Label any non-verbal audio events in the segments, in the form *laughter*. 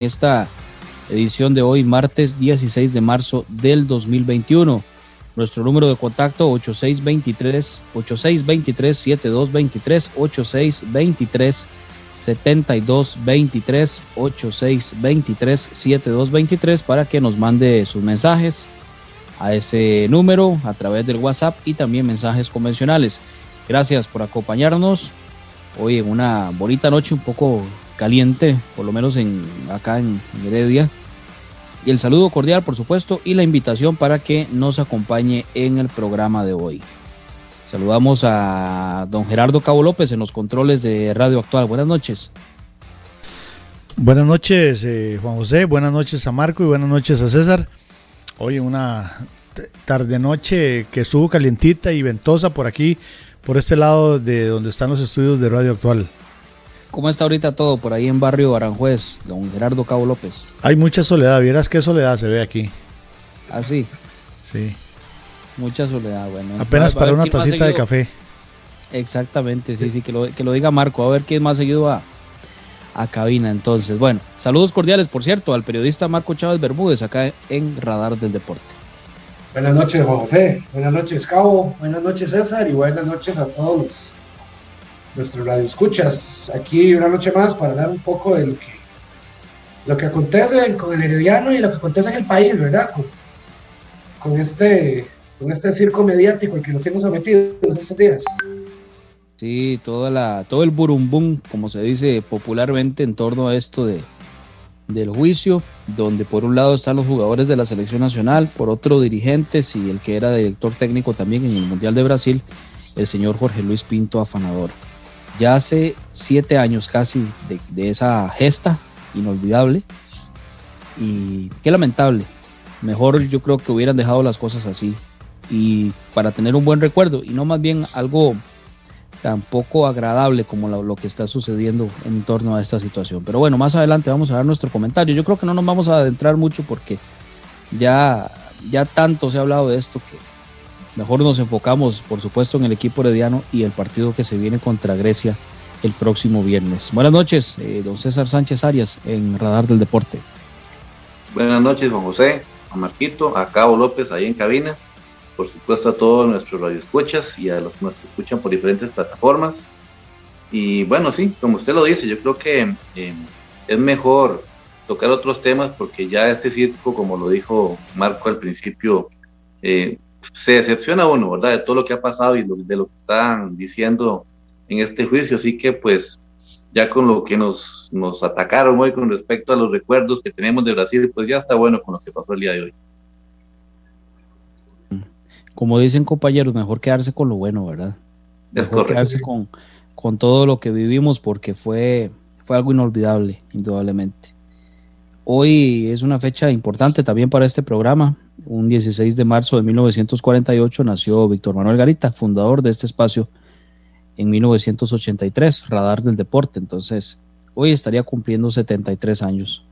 esta edición de hoy, martes 16 de marzo del 2021. Nuestro número de contacto 8623 8623 7223 8623 7223 8623 7223 para que nos mande sus mensajes a ese número a través del WhatsApp y también mensajes convencionales. Gracias por acompañarnos hoy en una bonita noche un poco caliente, por lo menos en, acá en, Heredia. Y el saludo cordial, por supuesto, y la invitación para que nos acompañe en el programa de hoy. Saludamos a don Gerardo Cabo López en los controles de Radio Actual. Buenas noches. Buenas noches, eh, Juan José. Buenas noches a Marco y buenas noches a César. Hoy una tarde-noche que estuvo calientita y ventosa por aquí, por este lado de donde están los estudios de Radio Actual. ¿Cómo está ahorita todo por ahí en barrio Aranjuez, don Gerardo Cabo López? Hay mucha soledad, vieras qué soledad se ve aquí. ¿Ah, sí? Sí. Mucha soledad, bueno. Apenas para una tacita de café. Exactamente, sí, sí, que lo, que lo diga Marco, a ver quién más seguido a, a cabina entonces. Bueno, saludos cordiales, por cierto, al periodista Marco Chávez Bermúdez, acá en Radar del Deporte. Buenas noches, Juan José. Buenas noches, Cabo. Buenas noches, César. Y buenas noches a todos nuestro radio escuchas. Aquí una noche más para hablar un poco de lo que, lo que acontece con el Herediano y lo que acontece en el país, ¿verdad? Con, este, con este circo mediático el que nos hemos sometido estos días. Sí, toda la, todo el burumbum, como se dice popularmente, en torno a esto de, del juicio, donde por un lado están los jugadores de la selección nacional, por otro dirigentes y el que era director técnico también en el Mundial de Brasil, el señor Jorge Luis Pinto Afanador ya hace siete años casi de, esa gesta inolvidable y qué lamentable. Mejor yo creo que hubieran dejado las cosas así y para tener un buen recuerdo y no más bien algo tan poco agradable como lo, que está sucediendo en torno a esta situación. Pero bueno, más adelante vamos a dar nuestro comentario. Yo creo que no nos vamos a adentrar mucho porque ya, ya tanto se ha hablado de esto que Mejor nos enfocamos, por supuesto, en el equipo herediano y el partido que se viene contra Grecia el próximo viernes. Buenas noches, eh, don César Sánchez Arias, en Radar del Deporte. Buenas noches, Juan José, a Marquito, a Cabo López, ahí en cabina. Por supuesto, a todos nuestros radioescuchas y a los que nos escuchan por diferentes plataformas. Y bueno, sí, como usted lo dice, yo creo que eh, es mejor tocar otros temas porque ya este circo, como lo dijo Marco al principio, eh, se decepciona uno, ¿verdad? De todo lo que ha pasado y de lo que están diciendo en este juicio. Así que pues ya con lo que nos, nos atacaron hoy con respecto a los recuerdos que tenemos de Brasil, pues ya está bueno con lo que pasó el día de hoy. Como dicen compañeros, mejor quedarse con lo bueno, ¿verdad? Es correcto. Quedarse con, con todo lo que vivimos porque fue, fue algo inolvidable, indudablemente. Hoy es una fecha importante también para este programa un 16 de marzo de 1948 nació Víctor Manuel Garita, fundador de este espacio en 1983, Radar del Deporte. Entonces, hoy estaría cumpliendo 73 años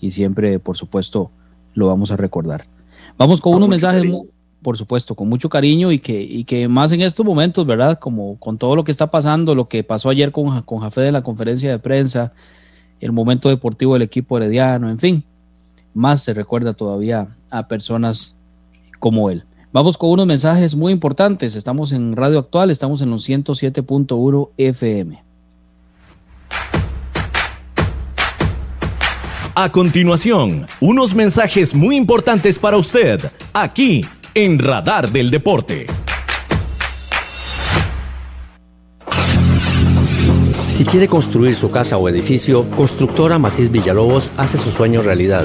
y siempre, por supuesto, lo vamos a recordar. Vamos con, unos mensajes, por supuesto, con mucho cariño y que, y que más en estos momentos, ¿verdad? Como con todo lo que está pasando, lo que pasó ayer con, con Jafé en la conferencia de prensa, el momento deportivo del equipo herediano, en fin, más se recuerda todavía a personas como él. Vamos con unos mensajes muy importantes. Estamos en Radio Actual, estamos en los 107.1 FM. A continuación, unos mensajes muy importantes para usted, aquí en Radar del Deporte. Si quiere construir su casa o edificio, Constructora Macís Villalobos hace su sueño realidad.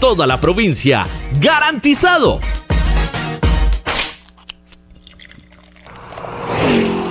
toda la provincia ¡Garantizado!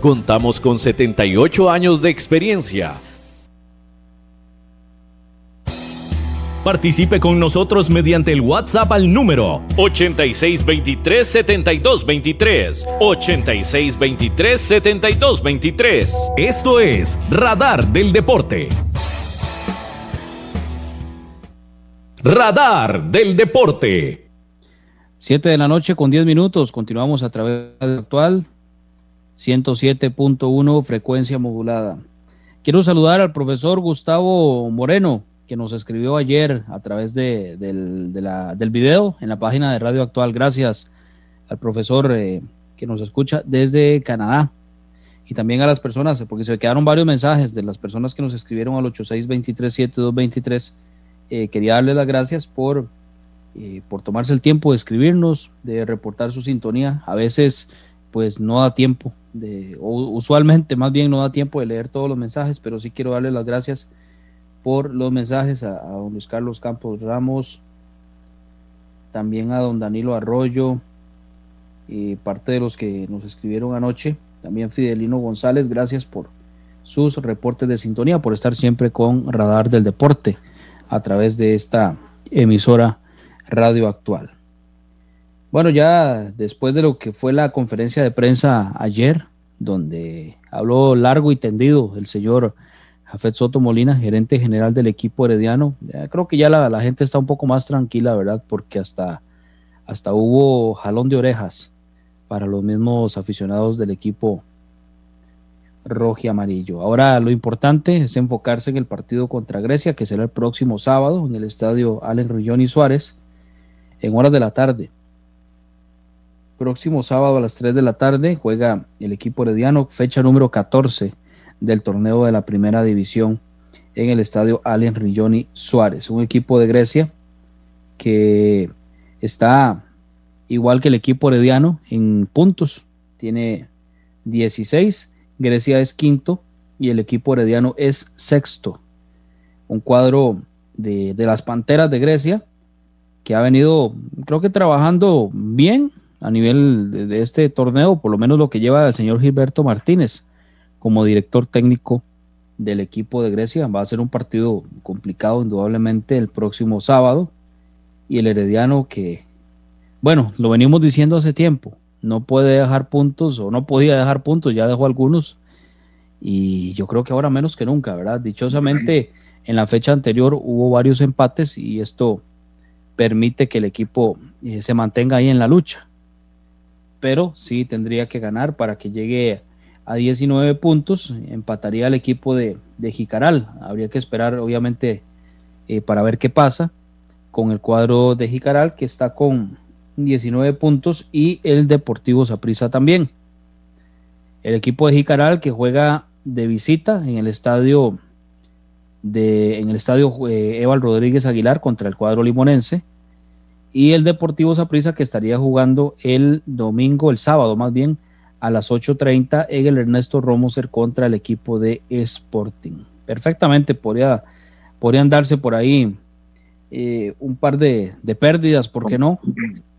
Contamos con 78 años de experiencia. Participe con nosotros mediante el WhatsApp al número 8623-7223. 8623-7223. Esto es Radar del Deporte. Radar del Deporte. 7 de la noche con 10 minutos. Continuamos a través del actual 107.1 frecuencia modulada. Quiero saludar al profesor Gustavo Moreno, que nos escribió ayer a través de, del, del, video en la página de Radio Actual. Gracias al profesor eh, que nos escucha desde Canadá. Y también a las personas, porque se quedaron varios mensajes de las personas que nos escribieron al 86237223. Eh, quería darles las gracias por, eh, por tomarse el tiempo de escribirnos, de reportar su sintonía. A veces pues no da tiempo de, usualmente más bien no da tiempo de leer todos los mensajes, pero sí quiero darle las gracias por los mensajes a, don Luis Carlos Campos Ramos, también a don Danilo Arroyo, y parte de los que nos escribieron anoche, también Fidelino González, gracias por sus reportes de sintonía, por estar siempre con Radar del Deporte a través de esta emisora radio actual. Bueno, ya después de lo que fue la conferencia de prensa ayer, donde habló largo y tendido el señor Jafet Soto Molina, gerente general del equipo herediano, creo que ya la, gente está un poco más tranquila, ¿verdad? Porque hasta, hasta hubo jalón de orejas para los mismos aficionados del equipo rojo y amarillo. Ahora lo importante es enfocarse en el partido contra Grecia, que será el próximo sábado en el estadio Allen Rullón y Suárez, en horas de la tarde próximo sábado a las 3 de la tarde juega el equipo herediano, fecha número 14 del torneo de la primera división en el estadio Allen Rilloni Suárez, un equipo de Grecia que está igual que el equipo herediano en puntos, tiene 16, Grecia es quinto y el equipo herediano es sexto. Un cuadro de, las Panteras de Grecia que ha venido, creo que trabajando bien a nivel de, este torneo, por lo menos lo que lleva el señor Gilberto Martínez como director técnico del equipo de Grecia. Va a ser un partido complicado, indudablemente, el próximo sábado. Y el Herediano que, bueno, lo venimos diciendo hace tiempo, no puede dejar puntos o no podía dejar puntos, ya dejó algunos. Y yo creo que ahora menos que nunca, ¿verdad? Dichosamente, en la fecha anterior hubo varios empates y esto permite que el equipo eh, se mantenga ahí en la lucha. Pero sí tendría que ganar para que llegue a 19 puntos, empataría al equipo de, Jicaral. Habría que esperar, obviamente, eh, para ver qué pasa con el cuadro de Jicaral, que está con 19 puntos, y el Deportivo Saprissa también. El equipo de Jicaral que juega de visita en el estadio de en el estadio eh, Eval Rodríguez Aguilar contra el cuadro limonense y el Deportivo Saprissa que estaría jugando el domingo, el sábado más bien, a las 8.30 en el Ernesto Romoser contra el equipo de Sporting. Perfectamente podría, podrían darse por ahí eh, un par de, pérdidas, ¿por qué no?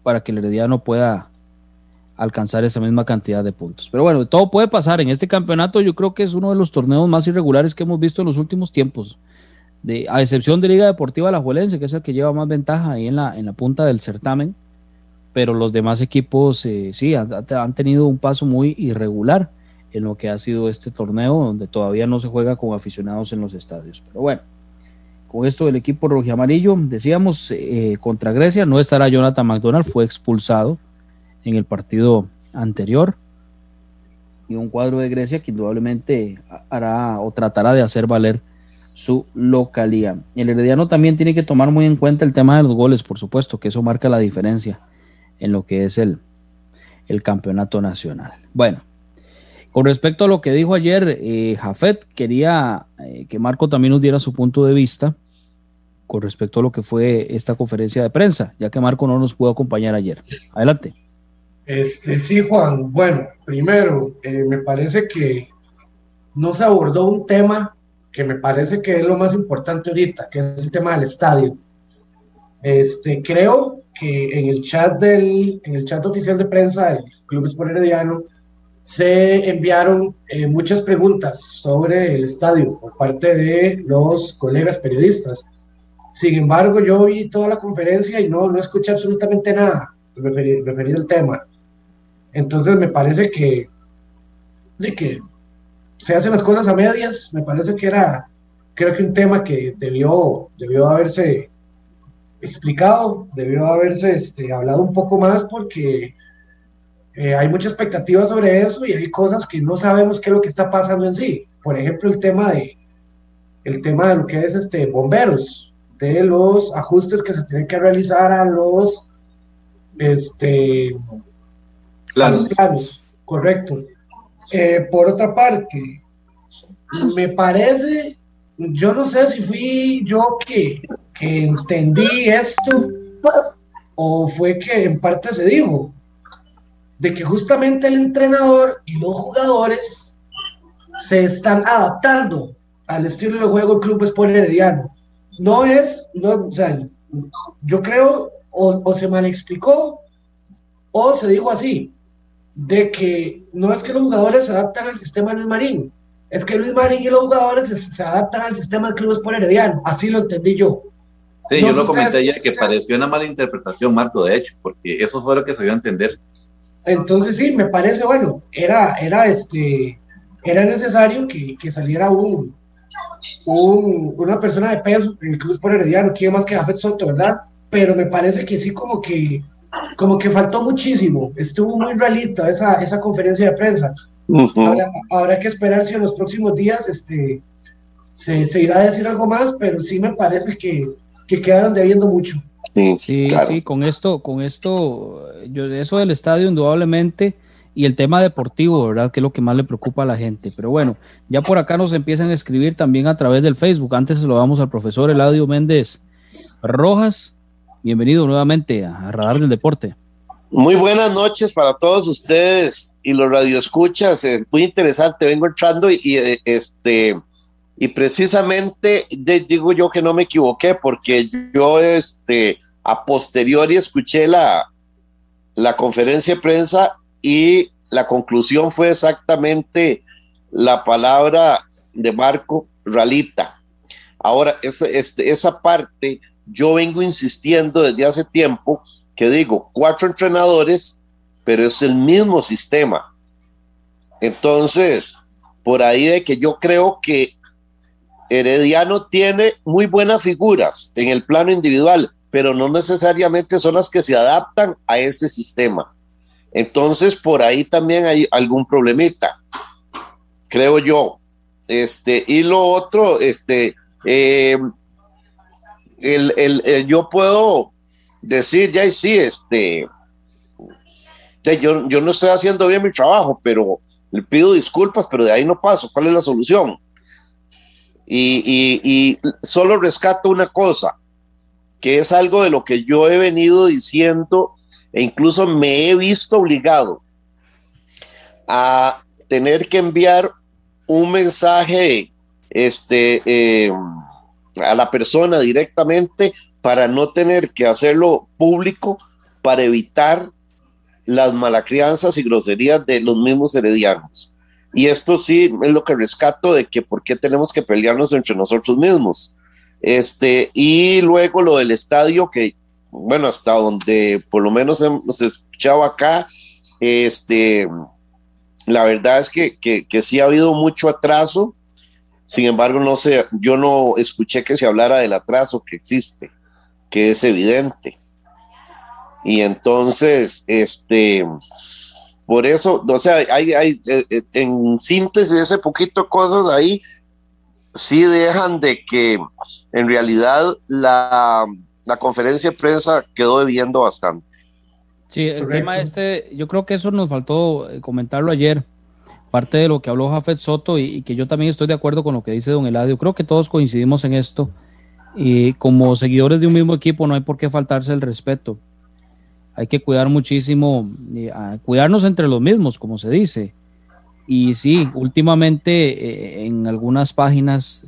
Para que el Herediano pueda alcanzar esa misma cantidad de puntos. Pero bueno, todo puede pasar. En este campeonato yo creo que es uno de los torneos más irregulares que hemos visto en los últimos tiempos. A excepción de Liga Deportiva La Juelense, que es el que lleva más ventaja ahí en la, en la punta del certamen pero los demás equipos eh, sí han, tenido un paso muy irregular en lo que ha sido este torneo, donde todavía no se juega con aficionados en los estadios. Pero bueno, con esto del equipo amarillo, decíamos eh, contra Grecia, no estará Jonathan McDonald, fue expulsado en el partido anterior. Y un cuadro de Grecia que indudablemente hará o tratará de hacer valer su localía. El Herediano también tiene que tomar muy en cuenta el tema de los goles, por supuesto, que eso marca la diferencia en lo que es el, el campeonato nacional. Bueno, con respecto a lo que dijo ayer eh, Jafet, quería eh, que Marco también nos diera su punto de vista con respecto a lo que fue esta conferencia de prensa, ya que Marco no nos pudo acompañar ayer. Adelante. Este, sí, Juan. Bueno, primero, eh, me parece que no se abordó un tema que me parece que es lo más importante ahorita, que es el tema del estadio. Este, creo que en el chat del en el chat oficial de prensa del Club Sport Herediano se enviaron eh, muchas preguntas sobre el estadio por parte de los colegas periodistas. Sin embargo, yo vi toda la conferencia y no, no escuché absolutamente nada referido, al tema. Entonces me parece que, de que se hacen las cosas a medias, me parece que era, creo que un tema que debió, debió haberse explicado, debió haberse este, hablado un poco más porque eh, hay mucha expectativa sobre eso y hay cosas que no sabemos qué es lo que está pasando en sí. Por ejemplo, el tema de el tema de lo que es este bomberos, de los ajustes que se tienen que realizar a los este planos, correcto. Eh, por otra parte, me parece, yo no sé si fui yo que entendí esto o fue que en parte se dijo de que justamente el entrenador y los jugadores se están adaptando al estilo de juego del Club Sport Herediano. No es, no, o sea, yo creo, o, se mal explicó, o se dijo así, de que no es que los jugadores se adaptan al sistema Luis Marín, es que Luis Marín y los jugadores se, se adaptan al sistema del Club Sport Herediano, así lo entendí yo. Sí, yo lo comenté ayer que pareció una mala interpretación, Marco, de hecho, porque eso fue lo que se dio a entender. Entonces sí, me parece, bueno, era, era, este, era necesario que, que saliera un, un, una persona de peso en el Club por Herediano, que más que Jafet Soto, ¿verdad? Pero me parece que sí como que, como que faltó muchísimo, estuvo muy realita esa, esa conferencia de prensa. habrá, que esperar si en los próximos días este, se, se irá a decir algo más, pero sí me parece que, que quedaron debiendo mucho. Sí, sí, con esto, con esto, yo, eso del estadio indudablemente y el tema deportivo, ¿verdad? Que es lo que más le preocupa a la gente. Pero bueno, ya por acá nos empiezan a escribir también a través del Facebook. Antes se lo damos al profesor Eladio Méndez Rojas. Bienvenido nuevamente a, Radar del Deporte. Muy buenas noches para todos ustedes y los radioescuchas. Es muy interesante. Vengo entrando y, eh, este y precisamente digo yo que no me equivoqué porque yo este a posteriori escuché la la conferencia de prensa y la conclusión fue exactamente la palabra de Marco Ralita. Ahora, este, esa parte yo vengo insistiendo desde hace tiempo que digo, cuatro entrenadores, pero es el mismo sistema. Entonces, por ahí de que yo creo que Herediano tiene muy buenas figuras en el plano individual, pero no necesariamente son las que se adaptan a este sistema. Entonces, por ahí también hay algún problemita, creo yo. Este, y lo otro, este, eh, el, yo puedo decir, ya sí, este, yo, yo no estoy haciendo bien mi trabajo, pero le pido disculpas, pero de ahí no paso. ¿Cuál es la solución? Y, y, solo rescato una cosa, que es algo de lo que yo he venido diciendo e incluso me he visto obligado a tener que enviar un mensaje este, eh, a la persona directamente para no tener que hacerlo público para evitar las malacrianzas y groserías de los mismos heredianos. Y esto sí es lo que rescato de que por qué tenemos que pelearnos entre nosotros mismos. Este, y luego lo del estadio, que bueno, hasta donde por lo menos hemos escuchado acá, este, la verdad es que, que, que sí ha habido mucho atraso sin embargo, no sé, yo no escuché que se hablara del atraso que existe, que es evidente. Y entonces, este, por eso, o sea, hay, hay eh, eh, en síntesis ese poquito cosas ahí, sí dejan de que en realidad la, la conferencia de prensa quedó debiendo bastante. Sí, el tema este, yo creo que eso nos faltó eh, comentarlo ayer parte de lo que habló Jafet Soto y, que yo también estoy de acuerdo con lo que dice don Eladio. Creo que todos coincidimos en esto. Y como seguidores de un mismo equipo no hay por qué faltarse el respeto. Hay que cuidar muchísimo, cuidarnos entre los mismos, como se dice. Y sí, últimamente eh, en algunas páginas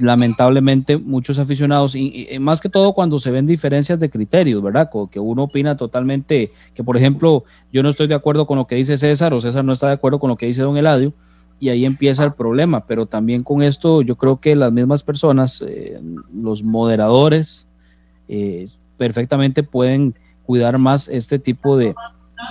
lamentablemente muchos aficionados, y, más que todo cuando se ven diferencias de criterios, ¿verdad? que uno opina totalmente, que por ejemplo, yo no estoy de acuerdo con lo que dice César o César no está de acuerdo con lo que dice don Eladio, y ahí empieza el problema, pero también con esto yo creo que las mismas personas, eh, los moderadores, eh, perfectamente pueden cuidar más este tipo de,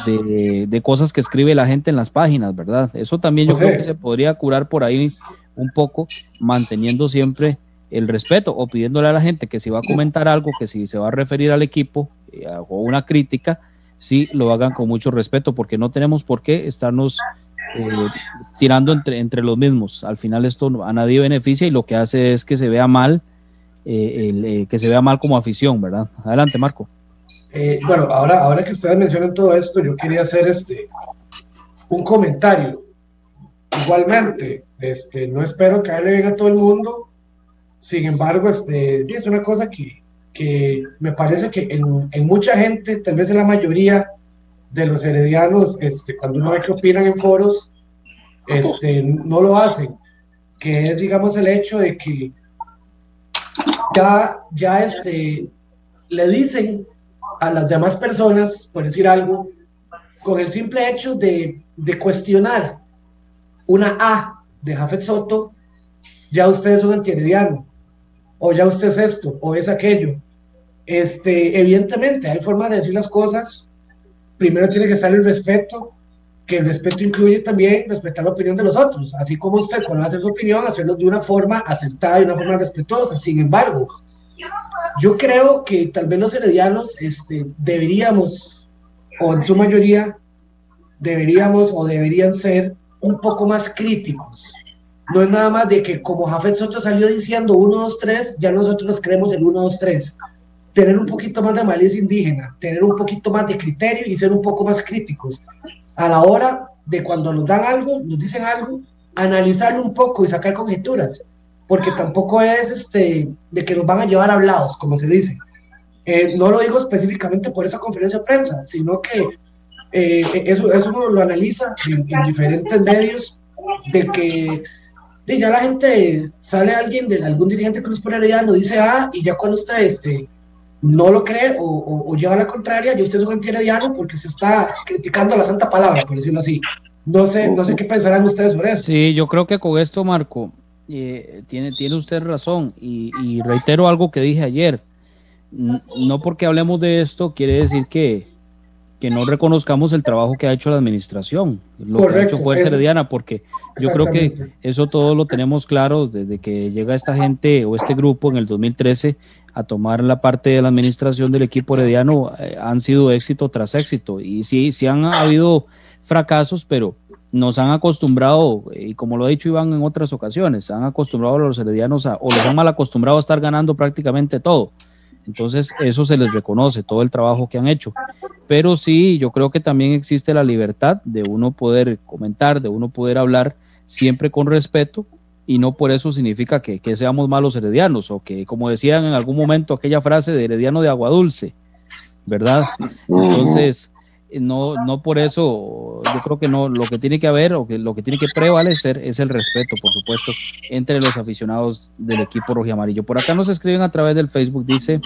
de, cosas que escribe la gente en las páginas, ¿verdad? Eso también yo creo que se podría curar por ahí un poco, manteniendo siempre el respeto o pidiéndole a la gente que si va a comentar algo, que si se va a referir al equipo eh, o una crítica, sí lo hagan con mucho respeto, porque no tenemos por qué estarnos eh, tirando entre, entre los mismos. Al final esto a nadie beneficia y lo que hace es que se vea mal, eh, que se vea mal como afición, ¿verdad? Adelante, Marco. bueno, ahora, ahora que ustedes mencionan todo esto, yo quería hacer este un comentario. Igualmente, este, no espero caerle bien a todo el mundo. Sin embargo, este, es una cosa que, que me parece que en, en, mucha gente, tal vez en la mayoría de los heredianos, este, cuando uno ve que opinan en foros, este, no lo hacen. Que es, digamos, el hecho de que ya, ya este, le dicen a las demás personas, por decir algo, con el simple hecho de, de cuestionar una A de Jafet Soto, ya usted es un antiherediano, o ya usted es esto, o es aquello. Este, evidentemente, hay formas de decir las cosas. Primero tiene que estar el respeto, que el respeto incluye también respetar la opinión de los otros, así como usted cuando hace su opinión, hacerlo de una forma aceptada y una forma respetuosa. Sin embargo, yo creo que tal vez los heredianos este, deberíamos, o en su mayoría, deberíamos o deberían ser un poco más críticos. No es nada más de que como Jafet Soto salió diciendo 1, 2, 3, ya nosotros creemos el 1, 2, 3. Tener un poquito más de malicia indígena, tener un poquito más de criterio y ser un poco más críticos. A la hora de cuando nos dan algo, nos dicen algo, analizarlo un poco y sacar conjeturas. Porque tampoco es este, de que nos van a llevar hablados, como se dice. Eh, no lo digo específicamente por esa conferencia de prensa, sino que eh, eso, eso uno lo analiza en, diferentes medios, de que de ya la gente sale alguien, de algún dirigente nos pone herediano, dice ah, y ya cuando usted este, no lo cree o, o, lleva la contraria, y usted es un anti-herediano porque se está criticando la santa palabra, por decirlo así. No sé, no sé qué pensarán ustedes sobre eso. Sí, yo creo que con esto, Marco, eh, tiene, tiene usted razón y, reitero algo que dije ayer. No porque hablemos de esto quiere decir que, que no reconozcamos el trabajo que ha hecho la administración, lo que ha hecho Fuerza Herediana, porque yo creo que eso todo lo tenemos claro desde que llega esta gente o este grupo en el 2013 a tomar la parte de la administración del equipo herediano, eh, han sido éxito tras éxito. Y sí, sí han habido fracasos, pero nos han acostumbrado, y como lo ha dicho Iván en otras ocasiones, han acostumbrado a los heredianos a, o los han mal acostumbrado a estar ganando prácticamente todo. Entonces, eso se les reconoce, todo el trabajo que han hecho. Pero sí, yo creo que también existe la libertad de uno poder comentar, de uno poder hablar siempre con respeto, y no por eso significa que, que seamos malos heredianos, o que, como decían en algún momento, aquella frase de herediano de agua dulce, ¿verdad? Entonces, no, no por eso, yo creo que no, lo que tiene que haber o que lo que tiene que prevalecer es el respeto, por supuesto, entre los aficionados del equipo rojo y amarillo. Por acá nos escriben a través del Facebook, dice,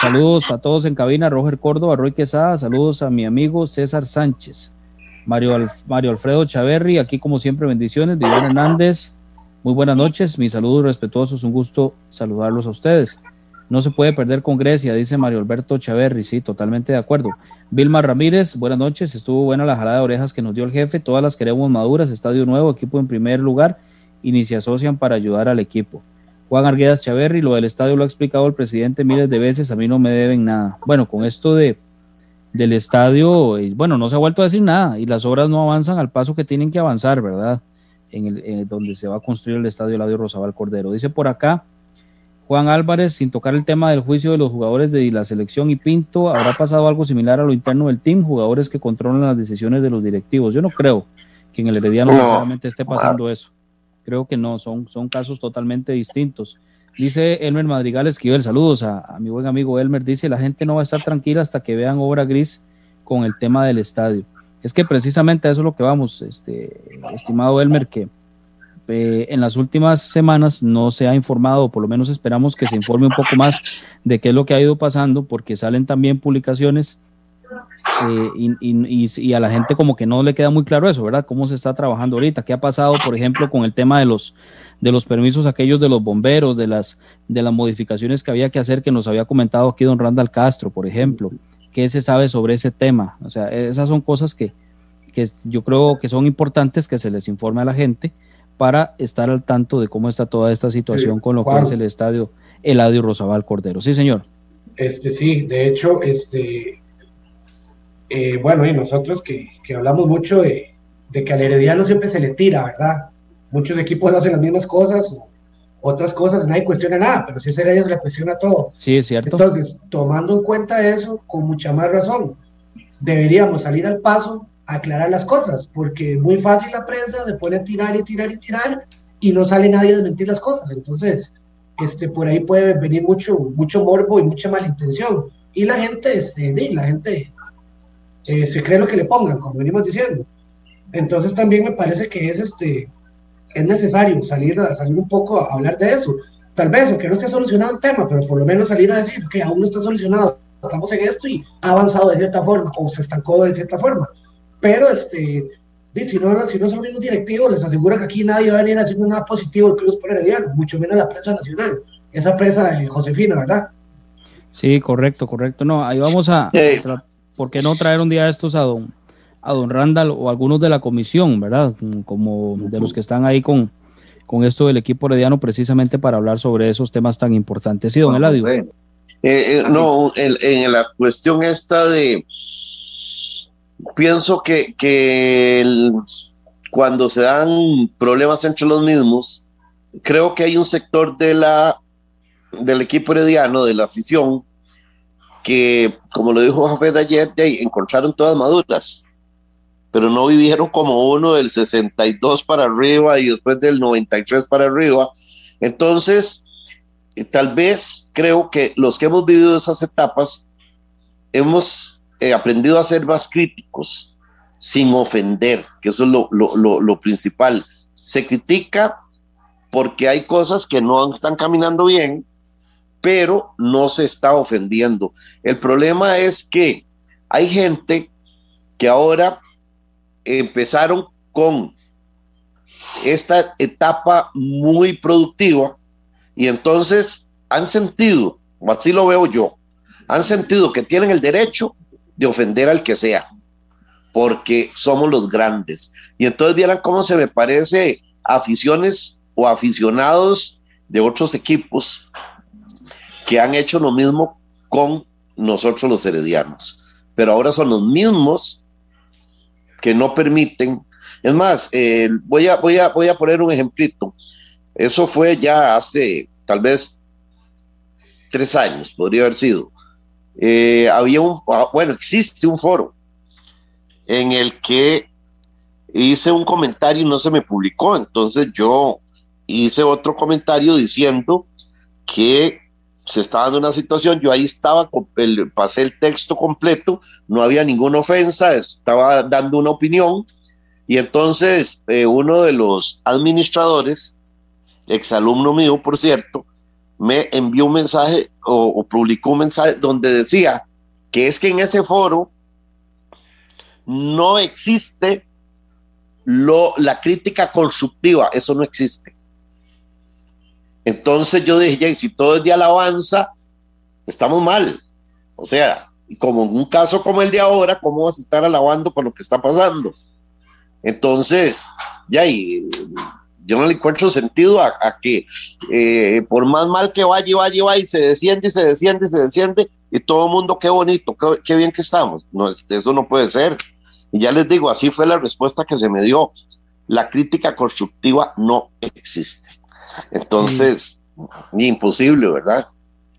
saludos a todos en cabina, Roger Córdoba, Roy Quesada, saludos a mi amigo César Sánchez, Mario, Mario Alfredo Chaverri, aquí como siempre bendiciones, Vivian Hernández, muy buenas noches, mis saludos respetuosos, un gusto saludarlos a ustedes. No se puede perder con Grecia, dice Mario Alberto Chaverri, sí, totalmente de acuerdo. Vilma Ramírez, buenas noches, estuvo buena la jalada de orejas que nos dio el jefe, todas las queremos maduras, estadio nuevo, equipo en primer lugar y ni se asocian para ayudar al equipo. Juan Arguedas Chaverri, lo del estadio lo ha explicado el presidente miles de veces, a mí no me deben nada. Bueno, con esto de del estadio, eh, bueno, no se ha vuelto a decir nada y las obras no avanzan al paso que tienen que avanzar, ¿verdad? En el eh, donde se va a construir el estadio Eladio Rosabal Cordero. Dice por acá, Juan Álvarez, sin tocar el tema del juicio de los jugadores de la selección y Pinto, ¿habrá pasado algo similar a lo interno del team? Jugadores que controlan las decisiones de los directivos. Yo no creo que en el Herediano no, esté pasando eso. Creo que no, son, son casos totalmente distintos. Dice Elmer Madrigal Esquivel, saludos a, a, mi buen amigo Elmer, dice, la gente no va a estar tranquila hasta que vean obra gris con el tema del estadio. Es que precisamente a eso es lo que vamos, este, estimado Elmer, que eh, en las últimas semanas no se ha informado, por lo menos esperamos que se informe un poco más de qué es lo que ha ido pasando, porque salen también publicaciones eh, y, a la gente como que no le queda muy claro eso, ¿verdad? ¿Cómo se está trabajando ahorita? ¿Qué ha pasado, por ejemplo, con el tema de los, de los permisos aquellos de los bomberos, de las, de las modificaciones que había que hacer, que nos había comentado aquí don Randall Castro, por ejemplo? ¿Qué se sabe sobre ese tema? O sea, esas son cosas que, que yo creo que son importantes que se les informe a la gente para estar al tanto de cómo está toda esta situación con lo que es el estadio Eladio Rosabal Cordero. Sí, señor. Este sí, de hecho, este eh, bueno, y nosotros que, que hablamos mucho de, de, que al Herediano siempre se le tira, ¿verdad? Muchos equipos hacen las mismas cosas, otras cosas, nadie cuestiona nada, pero si es Herediano le cuestiona todo. Sí, es cierto. Entonces, tomando en cuenta eso, con mucha más razón, deberíamos salir al paso aclarar las cosas, porque muy fácil la prensa se pone a tirar y tirar y tirar y no sale nadie a desmentir las cosas. Entonces, este, por ahí puede venir mucho, mucho morbo y mucha malintención. Y la gente, este, la gente eh, se cree lo que le pongan, como venimos diciendo. Entonces también me parece que es, este, es necesario salir, salir un poco a hablar de eso. Tal vez, aunque no esté solucionado el tema, pero por lo menos salir a decir que aún no está solucionado, estamos en esto y ha avanzado de cierta forma o se estancó de cierta forma pero este, si no, si no son los directivos, les aseguro que aquí nadie va a venir haciendo nada positivo del Club por Herediano, mucho menos la prensa nacional, esa prensa de Josefina, ¿verdad? Sí, correcto, correcto. No, ahí vamos a, ¿por qué no traer un día estos a don, a don Randall o algunos de la comisión, ¿verdad? Como de los que están ahí con, con esto del equipo herediano, precisamente para hablar sobre esos temas tan importantes. Sí, don Eladio. Eh, eh, no, en, la cuestión esta de pienso que, cuando se dan problemas entre los mismos, creo que hay un sector de la, del equipo herediano, de la afición, que, como lo dijo Jafet ayer, encontraron todas maduras, pero no vivieron como uno del 62 para arriba y después del 93 para arriba. Entonces, tal vez creo que los que hemos vivido esas etapas hemos eh, aprendido a ser más críticos sin ofender, que eso es lo, lo, principal. Se critica porque hay cosas que no están caminando bien, pero no se está ofendiendo. El problema es que hay gente que ahora empezaron con esta etapa muy productiva y entonces han sentido, así lo veo yo, han sentido que tienen el derecho de ofender al que sea, porque somos los grandes. Y entonces vieran cómo se me parece aficiones o aficionados de otros equipos que han hecho lo mismo con nosotros los heredianos, pero ahora son los mismos que no permiten. Es más, eh, voy, a, voy, a, voy a poner un ejemplito. Eso fue ya hace tal vez tres años, podría haber sido. Eh, había un, ah, bueno, existe un foro en el que hice un comentario y no se me publicó, entonces yo hice otro comentario diciendo que se estaba dando una situación, yo ahí estaba, el, pasé el texto completo, no había ninguna ofensa, estaba dando una opinión, y entonces eh, uno de los administradores, exalumno mío, por cierto, me envió un mensaje o, publicó un mensaje donde decía que es que en ese foro no existe lo, la crítica constructiva, eso no existe. Entonces yo dije, y si todo es de alabanza, estamos mal. O sea, como en un caso como el de ahora, ¿cómo vas a estar alabando con lo que está pasando? Entonces, ya, y yo no le encuentro sentido a, que eh, por más mal que vaya y vaya y vaya y se desciende y se desciende y se desciende y todo el mundo qué bonito, qué, bien que estamos. No, eso no puede ser. Y ya les digo, así fue la respuesta que se me dio. La crítica constructiva no existe. Entonces, ni imposible, ¿verdad?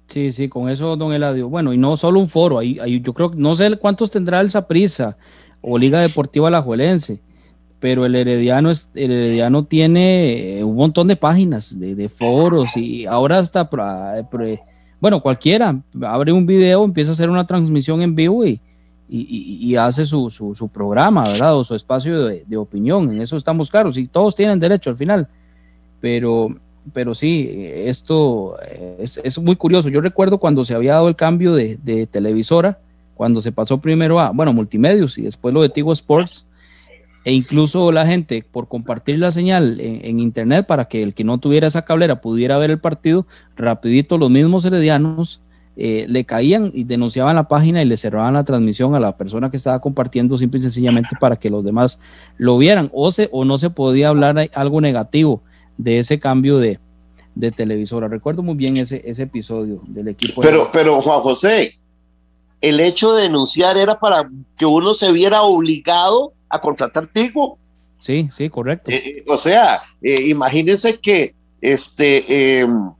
Sí, sí, con eso, don Eladio. Bueno, y no solo un foro, ahí, yo creo no sé cuántos tendrá el Saprisa o Liga Deportiva Alajuelense pero el Herediano, es, el Herediano tiene eh, un montón de páginas, de, foros y ahora hasta, bueno, cualquiera abre un video, empieza a hacer una transmisión en vivo y, y, hace su, su, programa, ¿verdad? O su espacio de, opinión, en eso estamos claros y todos tienen derecho al final, pero, pero sí, esto es, es muy curioso. Yo recuerdo cuando se había dado el cambio de, de televisora, cuando se pasó primero a, bueno, Multimedios y después lo de Tigo Sports e incluso la gente por compartir la señal en, internet para que el que no tuviera esa cablera pudiera ver el partido, rapidito los mismos heredianos eh, le caían y denunciaban la página y le cerraban la transmisión a la persona que estaba compartiendo simple y sencillamente para que los demás lo vieran o, se, o no se podía hablar algo negativo de ese cambio de, televisora. Recuerdo muy bien ese, ese episodio del equipo. Pero, pero Juan José, el hecho de denunciar era para que uno se viera obligado a contratar Tigo. Sí, sí, correcto. Eh, eh, o sea, eh, imagínense que, este, em,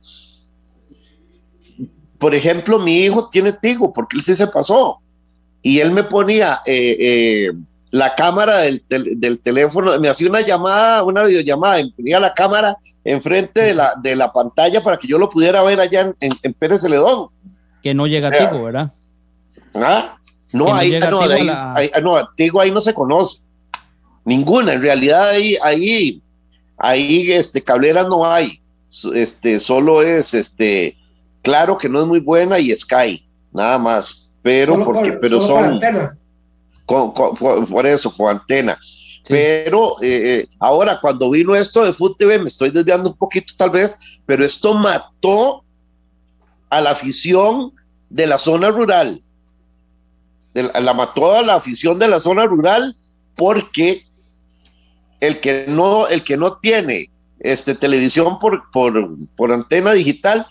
por ejemplo, mi hijo tiene Tigo porque él sí se pasó y él me ponía la cámara del, teléfono, me hacía una llamada, una videollamada, me ponía la cámara enfrente de la, de la pantalla para que yo lo pudiera ver allá en, Pérez Celedón. Que no llega a Tigo, ¿verdad? ¿Ah? No, ahí, no, ahí, no, digo, ahí no se conoce. Ninguna, en realidad ahí, ahí, ahí, este, cableras no hay. Este, solo es, este, claro que no es muy buena y Sky, nada más. Pero, porque, pero son. por eso, con antena. Pero eh, eh, ahora, cuando vino esto de Food TV, me estoy desviando un poquito tal vez, pero esto mató a la afición de la zona rural la mató a la afición de la zona rural porque el que no, el que no tiene este, televisión por, por, antena digital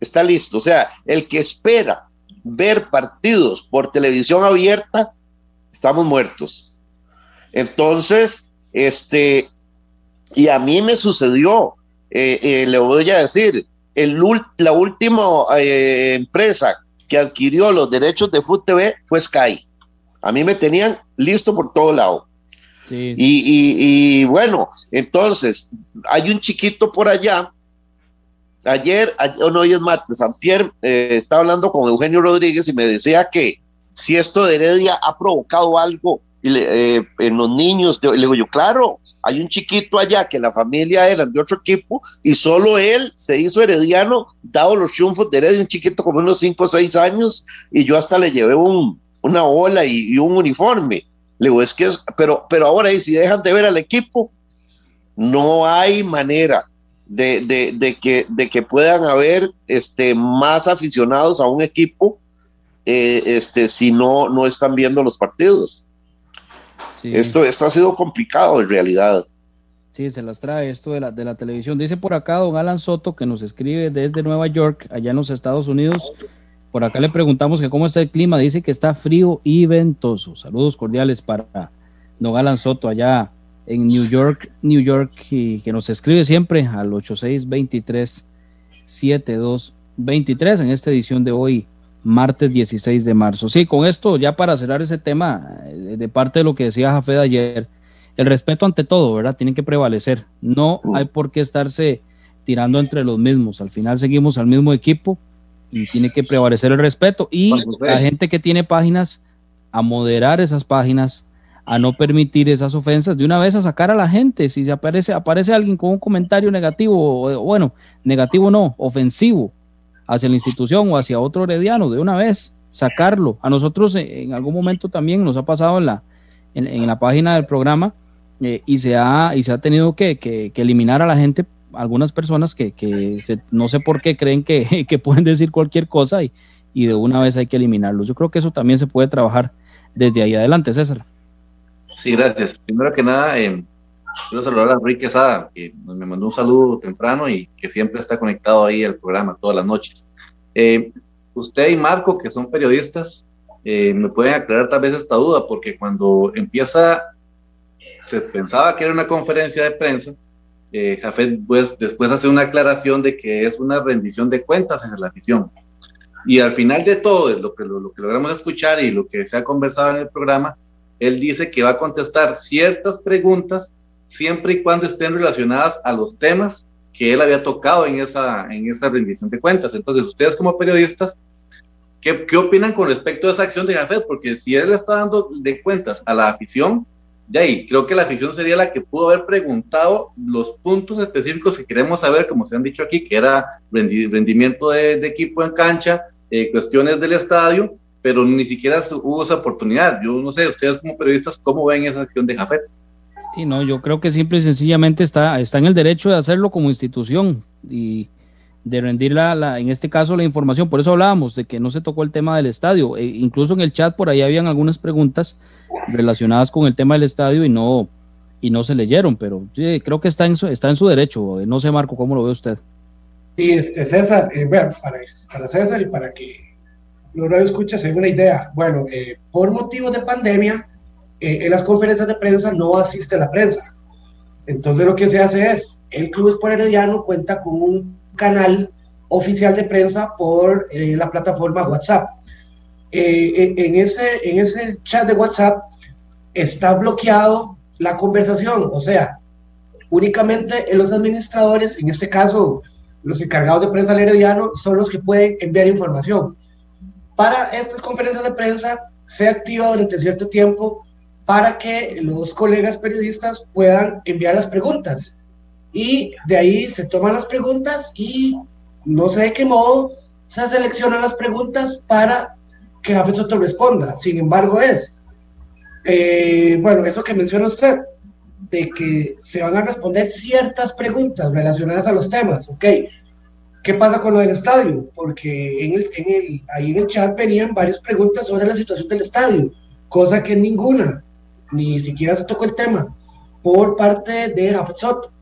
está listo. O sea, el que espera ver partidos por televisión abierta, estamos muertos. Entonces, este, y a mí me sucedió, eh, eh, le voy a decir, el, la última eh, empresa que adquirió los derechos de Food TV fue Sky. A mí me tenían listo por todo lado. Y, bueno, entonces hay un chiquito por allá ayer, ayer no, hoy es martes, Antier eh, estaba hablando con Eugenio Rodríguez y me decía que si esto de Heredia ha provocado algo eh, en los niños, le digo yo, claro, hay un chiquito allá que la familia era de otro equipo y solo él se hizo herediano, dado los triunfos de Heredia, un chiquito como unos 5 o 6 años, y yo hasta le llevé un, una ola y, un uniforme. Le digo, es que, es, pero, pero ahora, y si dejan de ver al equipo, no hay manera de, que, de que puedan haber este, más aficionados a un equipo eh, este, si no, no están viendo los partidos. Esto, esto ha sido complicado en realidad. Sí, se las trae esto de la, de la televisión. Dice por acá don Alan Soto que nos escribe desde Nueva York, allá en los Estados Unidos. Por acá le preguntamos que cómo está el clima. Dice que está frío y ventoso. Saludos cordiales para don Alan Soto allá en New York, New York, y que nos escribe siempre al 8623-7223 en esta edición de hoy, martes 16 de marzo. Sí, con esto, ya para cerrar ese tema, eh, de parte de lo que decía Jafé de ayer, el respeto ante todo, ¿verdad? Tiene que prevalecer. No hay por qué estarse tirando entre los mismos. Al final seguimos al mismo equipo y tiene que prevalecer el respeto. Y la gente que tiene páginas, a moderar esas páginas, a no permitir esas ofensas, de una vez a sacar a la gente. Si se aparece, aparece alguien con un comentario negativo, o, bueno, negativo no, ofensivo hacia la institución o hacia otro herediano, de una vez sacarlo. A nosotros en algún momento también nos ha pasado en la, en, la página del programa eh, y, se ha, y se ha tenido que, que, eliminar a la gente, algunas personas que, que no sé por qué creen que, *laughs* que pueden decir cualquier cosa y, y de una vez hay que eliminarlos. Yo creo que eso también se puede trabajar desde ahí adelante, César. Sí, gracias. Primero que nada, eh, quiero saludar a Enrique Sada, que me mandó un saludo temprano y que siempre está conectado ahí al programa todas las noches. Eh, usted y Marco, que son periodistas, eh, me pueden aclarar tal vez esta duda, porque cuando empieza, se pensaba que era una conferencia de prensa, eh, Jafet pues, después hace una aclaración de que es una rendición de cuentas en la afición. Y al final de todo, lo que, lo que logramos escuchar y lo que se ha conversado en el programa, él dice que va a contestar ciertas preguntas siempre y cuando estén relacionadas a los temas que él había tocado en esa, en esa rendición de cuentas. Entonces, ustedes como periodistas, ¿qué, qué opinan con respecto a esa acción de Jafet? Porque si él está dando de cuentas a la afición, ya ahí, creo que la afición sería la que pudo haber preguntado los puntos específicos que queremos saber, como se han dicho aquí, que era rendimiento de, equipo en cancha, eh, cuestiones del estadio, pero ni siquiera hubo esa oportunidad. Yo no sé, ustedes como periodistas, ¿cómo ven esa acción de Jafet? Sí, no, yo creo que simple y sencillamente está, está en el derecho de hacerlo como institución y de rendir la, en este caso la información. Por eso hablábamos de que no se tocó el tema del estadio. E incluso en el chat por ahí habían algunas preguntas relacionadas con el tema del estadio y no, y no se leyeron, pero sí, creo que está en su, está en su derecho. No sé, Marco, ¿cómo lo ve usted? Sí, este, César, eh, bueno, para, para César y para que lo escucha según una idea. Bueno, eh, por motivos de pandemia, eh, en las conferencias de prensa no asiste la prensa. Entonces lo que se hace es, el Club Sport Herediano cuenta con un canal oficial de prensa por eh, la plataforma WhatsApp. en, ese, en ese chat de WhatsApp está bloqueado la conversación, o sea, únicamente los administradores, en este caso los encargados de prensa del Herediano, son los que pueden enviar información para estas conferencias de prensa se activa durante cierto tiempo para que los colegas periodistas puedan enviar las preguntas. Y de ahí se toman las preguntas y no sé de qué modo se seleccionan las preguntas para que Jafet Soto responda. Sin embargo, es, eh, bueno, eso que menciona usted, de que se van a responder ciertas preguntas relacionadas a los temas, ok. ¿Qué pasa con lo del estadio? Porque en el, en el, ahí en el chat venían varias preguntas sobre la situación del estadio, cosa que ninguna, ni siquiera se tocó el tema, por parte de Jafet Soto.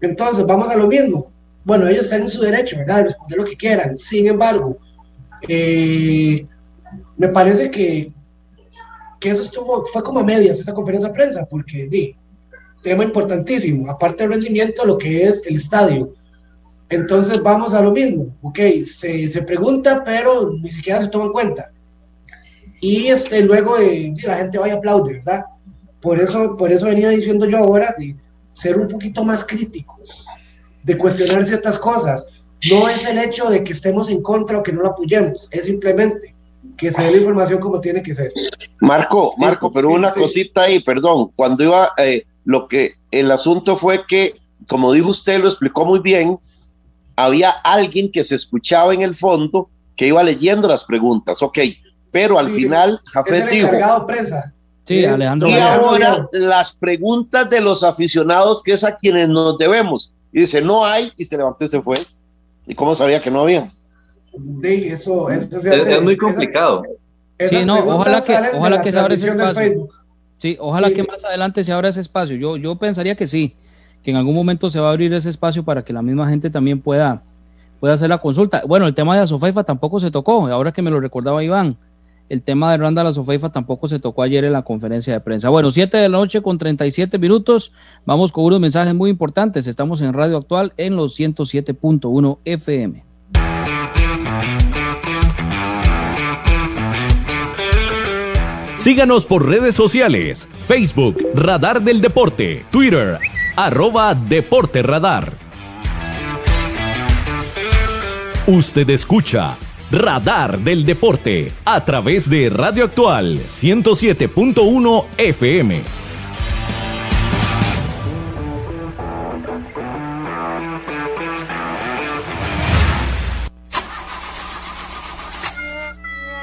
Entonces, vamos a lo mismo. Bueno, ellos están en su derecho, ¿verdad? De responder lo que quieran. Sin embargo, eh, me parece que, que eso estuvo, fue como a medias esta conferencia de prensa, porque, di, tema importantísimo, aparte del rendimiento, lo que es el estadio entonces vamos a lo mismo, ok, se, se pregunta, pero ni siquiera se toma en cuenta. Y este, luego eh, la gente vaya a aplaudir, ¿verdad? Por eso, por eso venía diciendo yo ahora de ser un poquito más críticos, de cuestionar ciertas cosas. no es el hecho de que estemos en contra o que no la apoyemos, es simplemente que se dé la información como tiene que ser. Marco, Marco, pero una cosita ahí, perdón, cuando iba, eh, lo que el asunto fue que, como dijo usted, lo explicó muy bien, había alguien que se escuchaba en el fondo que iba leyendo las preguntas, ok, pero al final Jafet dijo... Sí, Alejandro. Y ahora las preguntas de los aficionados, que es a quienes nos debemos. Y dice, no hay, y se levantó y se fue. ¿Y cómo sabía que no había? Sí, eso, es, muy complicado. sí, no, ojalá que, ojalá que se abra ese espacio. Sí, ojalá que más adelante se abra ese espacio. Yo, yo pensaría que sí, que en algún momento se va a abrir ese espacio para que la misma gente también pueda, pueda hacer la consulta. Bueno, el tema de Asofaifa tampoco se tocó, ahora que me lo recordaba Iván. El tema de Randa La Sofaifa tampoco se tocó ayer en la conferencia de prensa. Bueno, 7 de la noche con 37 minutos. Vamos con unos mensajes muy importantes. Estamos en Radio Actual en los 107.1 FM. Síganos por redes sociales, Facebook, Radar del Deporte, Twitter, arroba Deporte Radar. Usted escucha Radar del Deporte a través de Radio Actual 107.1 FM.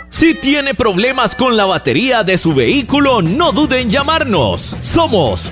Si tiene problemas con la batería de su vehículo, no duden en llamarnos. Somos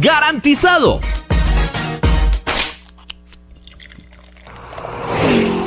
¡Garantizado!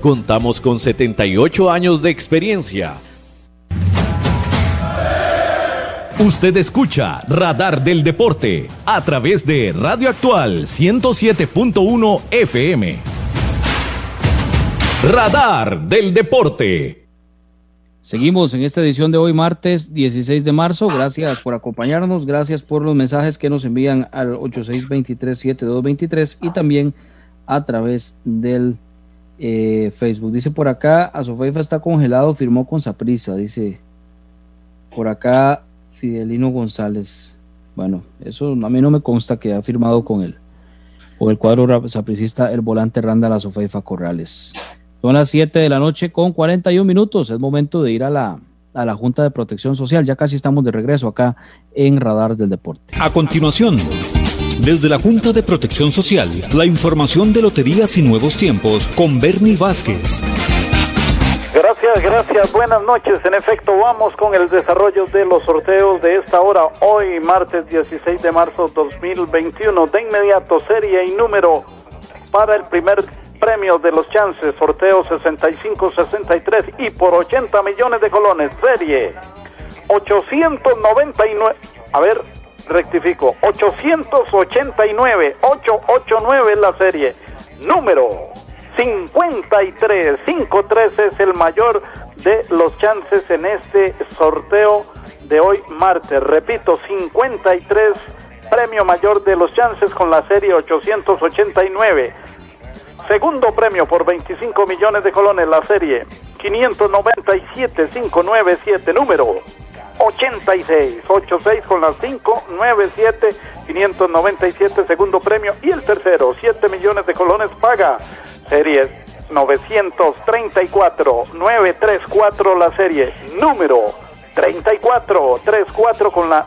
Contamos con 78 años de experiencia. Usted escucha Radar del Deporte a través de Radio Actual 107.1 FM. Radar del Deporte. Seguimos en esta edición de hoy, martes 16 de marzo. Gracias por acompañarnos, gracias por los mensajes que nos envían al 8623-7223 y también a través del eh, Facebook dice por acá, Azofeifa está congelado, firmó con Saprisa, dice por acá Fidelino González. Bueno, eso a mí no me consta que ha firmado con él. O el cuadro sapricista el volante Randa La Sofeifa Corrales. Son las 7 de la noche con 41 minutos. Es momento de ir a la, a la Junta de Protección Social. Ya casi estamos de regreso acá en Radar del Deporte. A continuación, desde la Junta de Protección Social, la información de Loterías y Nuevos Tiempos con Bernie Vázquez. Gracias, gracias. Buenas noches. En efecto, vamos con el desarrollo de los sorteos de esta hora, hoy martes 16 de marzo 2021. De inmediato, serie y número para el primer premio de los chances, sorteo 65-63 y por 80 millones de colones, serie 899. A ver, rectifico, 889, 889 es la serie. Número 53, 53 es el mayor de los chances en este sorteo de hoy martes. Repito, 53 premio mayor de los chances con la serie 889. Segundo premio por 25 millones de colones, la serie 597-597, número 86, 86 con las 5, 97, 597, segundo premio. Y el tercero, 7 millones de colones, paga serie 934, 934 la serie, número 34, 34 con la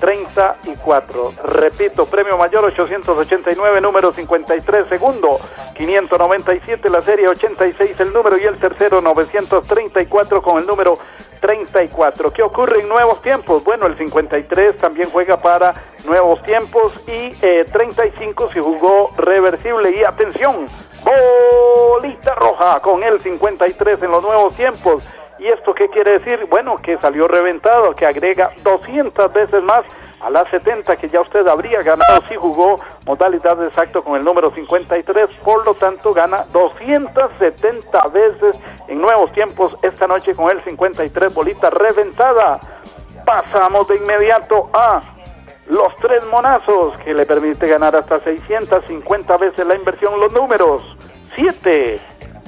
934. Repito, premio mayor 889, número 53, segundo 597 la serie, 86 el número y el tercero 934 con el número 34. ¿Qué ocurre en nuevos tiempos? Bueno, el 53 también juega para nuevos tiempos y 35 se jugó reversible. Y atención, bolita roja con el 53 en los nuevos tiempos. ¿Y esto qué quiere decir? Bueno, que salió reventado, que agrega 200 veces más a las 70 que ya usted habría ganado si jugó modalidad exacto con el número 53, por lo tanto gana 270 veces en nuevos tiempos esta noche con el 53 bolita reventada. Pasamos de inmediato a los tres monazos que le permite ganar hasta 650 veces la inversión. Los números 7,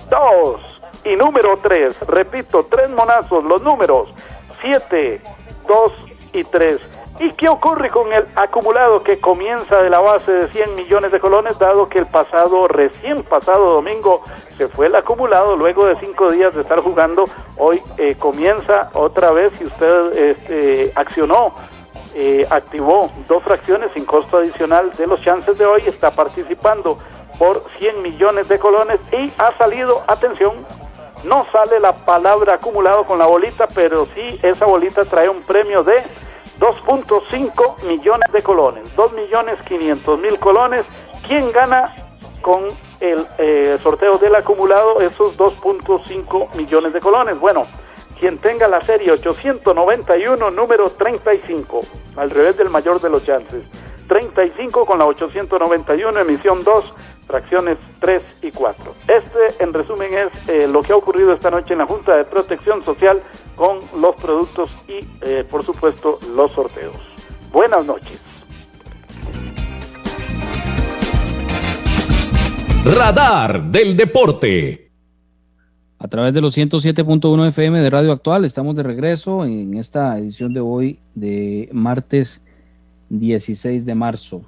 2 y número 3. Repito, tres monazos, los números 7, 2 y 3. ¿Y qué ocurre con el acumulado que comienza de la base de 100 millones de colones, dado que el pasado, recién pasado domingo, se fue el acumulado luego de cinco días de estar jugando? Hoy eh, comienza otra vez, si usted este, accionó, eh, activó dos fracciones sin costo adicional de los chances de hoy, está participando por 100 millones de colones y ha salido, atención, no sale la palabra acumulado con la bolita, pero sí esa bolita trae un premio de 2.5 millones de colones, 2 millones 500 mil colones. ¿Quién gana con el eh, sorteo del acumulado esos 2.5 millones de colones? Bueno, quien tenga la serie 891, número 35, al revés del mayor de los chances. 35 con la 891, emisión 2, fracciones 3 y 4. Este, en resumen, es eh, lo que ha ocurrido esta noche en la Junta de Protección Social con los productos y, eh, por supuesto, los sorteos. Buenas noches. Radar del Deporte. A través de los 107.1 FM de Radio Actual, estamos de regreso en esta edición de hoy de martes 16 de marzo.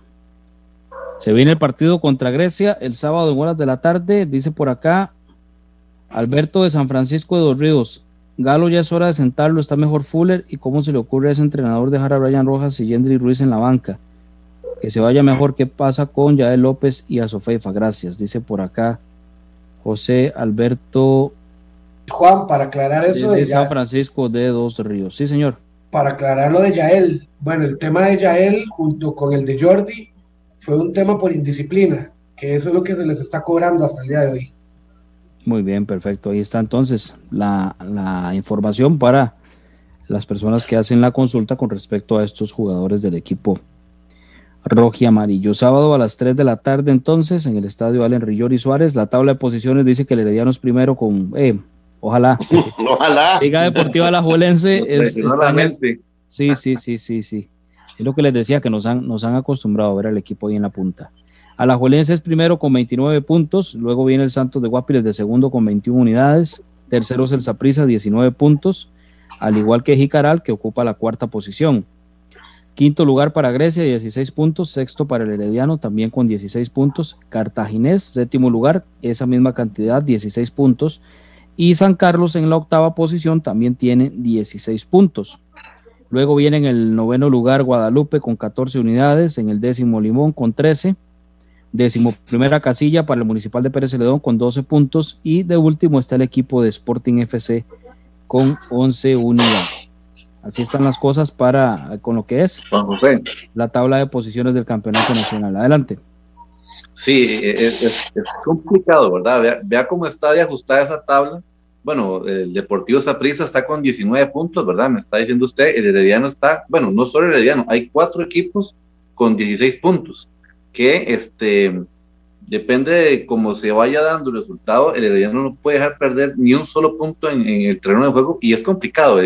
Se viene el partido contra Grecia el sábado en horas de la tarde. Dice por acá Alberto de San Francisco de Dos Ríos. Galo ya es hora de sentarlo, está mejor Fuller. ¿Y cómo se le ocurre a ese entrenador dejar a Brian Rojas y Yendry Ruiz en la banca? Que se vaya mejor. ¿Qué pasa con Yael López y a Sofeifa? Gracias. Dice por acá José Alberto. Juan, para aclarar eso de, San Francisco de Dos Ríos. Sí, señor. Para aclarar lo de Yael. Bueno, el tema de Yael junto con el de Jordi fue un tema por indisciplina, que eso es lo que se les está cobrando hasta el día de hoy. Muy bien, perfecto. Ahí está entonces la, información para las personas que hacen la consulta con respecto a estos jugadores del equipo rojo y amarillo. Sábado a las 3 de la tarde entonces en el estadio Allen Rillor y Suárez. La tabla de posiciones dice que el Herediano es primero con... Eh, ojalá. *laughs* ojalá. Liga Deportiva La Juelense *laughs* es... sí, sí, sí, sí, sí. Es lo que les decía, que nos han, nos han acostumbrado a ver al equipo ahí en la punta. Alajuelense es primero con 29 puntos, luego viene el Santos de Guapiles de segundo con 21 unidades, tercero es el Saprissa 19 puntos, al igual que Jicaral que ocupa la cuarta posición. Quinto lugar para Grecia, 16 puntos. Sexto para el Herediano, también con 16 puntos. Cartaginés, séptimo lugar, esa misma cantidad, 16 puntos. Y San Carlos en la octava posición también tiene 16 puntos. Luego viene en el noveno lugar Guadalupe con 14 unidades, en el décimo Limón con 13, décimo primera casilla para el Municipal de Pérez Celedón con 12 puntos y de último está el equipo de Sporting FC con 11 unidades. Así están las cosas para con lo que es la tabla de posiciones del campeonato nacional. Adelante. Sí, es, complicado, ¿verdad? Vea, cómo está de ajustada esa tabla. Bueno, el Deportivo Saprissa está con 19 puntos, ¿verdad? Me está diciendo usted, el Herediano está, bueno, no solo el Herediano, hay cuatro equipos con 16 puntos, que este, depende de cómo se vaya dando el resultado, el Herediano no puede dejar perder ni un solo punto en, el terreno de juego y es complicado.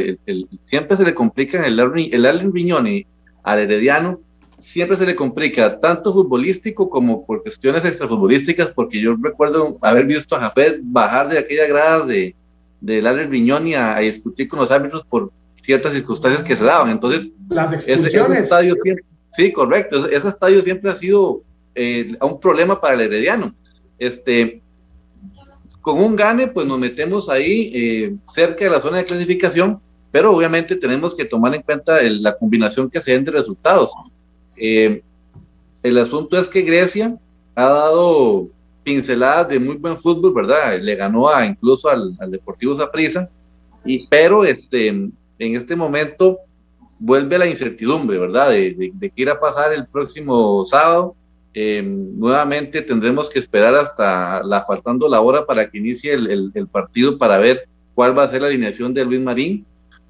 siempre se le complica el, el Allen Viñoni al Herediano, siempre se le complica tanto futbolístico como por cuestiones extrafutbolísticas, porque yo recuerdo haber visto a Jafet bajar de aquella grada de del Allen Viñoni a, discutir con los árbitros por ciertas circunstancias que se daban. Entonces, las expulsiones. estadio sí, correcto. Ese estadio siempre ha sido eh, un problema para el Herediano. Este, con un gane, pues nos metemos ahí eh, cerca de la zona de clasificación, pero obviamente tenemos que tomar en cuenta la combinación que se den de resultados. Eh, el asunto es que Grecia ha dado pinceladas de muy buen fútbol, ¿verdad? Le ganó a, incluso al, Deportivo Zaprisa, y pero este, en este momento vuelve la incertidumbre, ¿verdad? De, de, de qué irá a pasar el próximo sábado eh, nuevamente tendremos que esperar hasta la faltando la hora para que inicie el, partido para ver cuál va a ser la alineación de Luis Marín.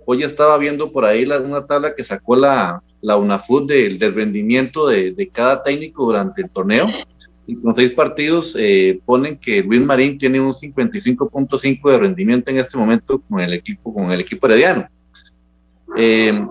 Hoy estaba viendo por ahí una tabla que sacó la, la UNAFUT del, rendimiento de, cada técnico durante el torneo. Y con seis partidos eh, ponen que Luis Marín tiene un 55.5 de rendimiento en este momento con el equipo, con el equipo herediano. Eh,